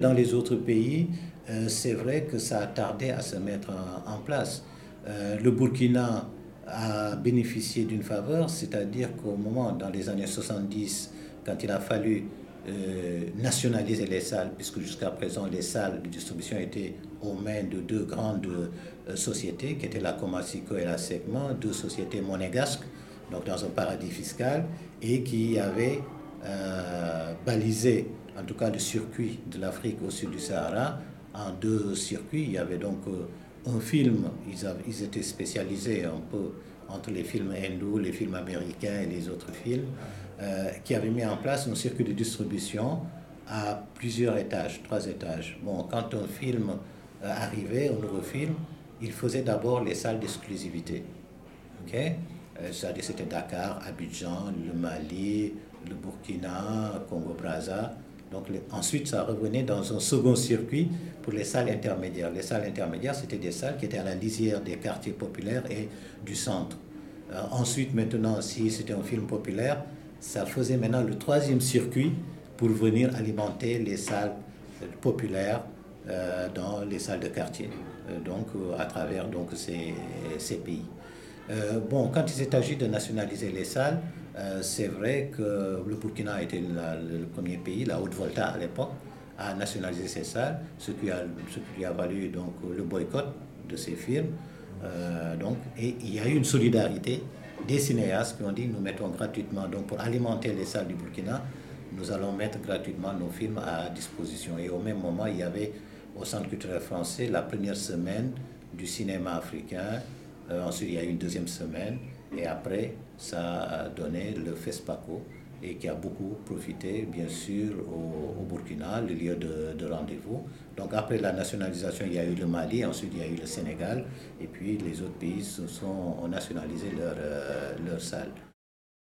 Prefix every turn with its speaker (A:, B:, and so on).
A: Dans les autres pays, euh, c'est vrai que ça a tardé à se mettre en, place. Euh, le Burkina a bénéficié d'une faveur, c'est-à-dire qu'au moment, dans les années 70, quand il a fallu euh, nationaliser les salles, puisque jusqu'à présent les salles de distribution étaient aux mains de deux grandes sociétés, qui étaient la Comasico et la Segment, deux sociétés monégasques, donc dans un paradis fiscal, et qui avaient balisé en tout cas le circuit de l'Afrique au sud du Sahara, en deux circuits. Il y avait donc euh, un film, ils, étaient spécialisés un peu entre les films hindous, les films américains et les autres films, euh, qui avait mis en place un circuit de distribution à plusieurs étages, trois étages. Bon, quand un film euh, arrivait, un nouveau film, il faisait d'abord les salles d'exclusivité. ok? C'était Dakar, Abidjan, le Mali, le Burkina, Congo-Braza, donc ensuite, ça revenait dans un second circuit pour les salles intermédiaires. Les salles intermédiaires, c'était des salles qui étaient à la lisière des quartiers populaires et du centre. Euh, ensuite, maintenant, si c'était un film populaire, ça faisait maintenant le troisième circuit pour venir alimenter les salles populaires euh, dans les salles de quartier, euh, donc à travers donc, ces, ces pays. bon, quand il s'est agi de nationaliser les salles, euh, c'est vrai que le Burkina a été le premier pays, la Haute-Volta à l'époque, à nationaliser ses salles, ce qui, a, valu donc, le boycott de ces firmes. Euh, donc, et il y a eu une solidarité des cinéastes qui ont dit nous mettons gratuitement, donc pour alimenter les salles du Burkina, nous allons mettre gratuitement nos films à disposition. Et au même moment, il y avait au Centre culturel français la première semaine du cinéma africain. Euh, ensuite, il y a eu une deuxième semaine. Et après, ça a donné le FESPACO et qui a beaucoup profité, bien sûr, au, Burkina, le lieu de, rendez-vous. Donc après la nationalisation, il y a eu le Mali, ensuite il y a eu le Sénégal, et puis les autres pays se sont, ont nationalisé leur salles.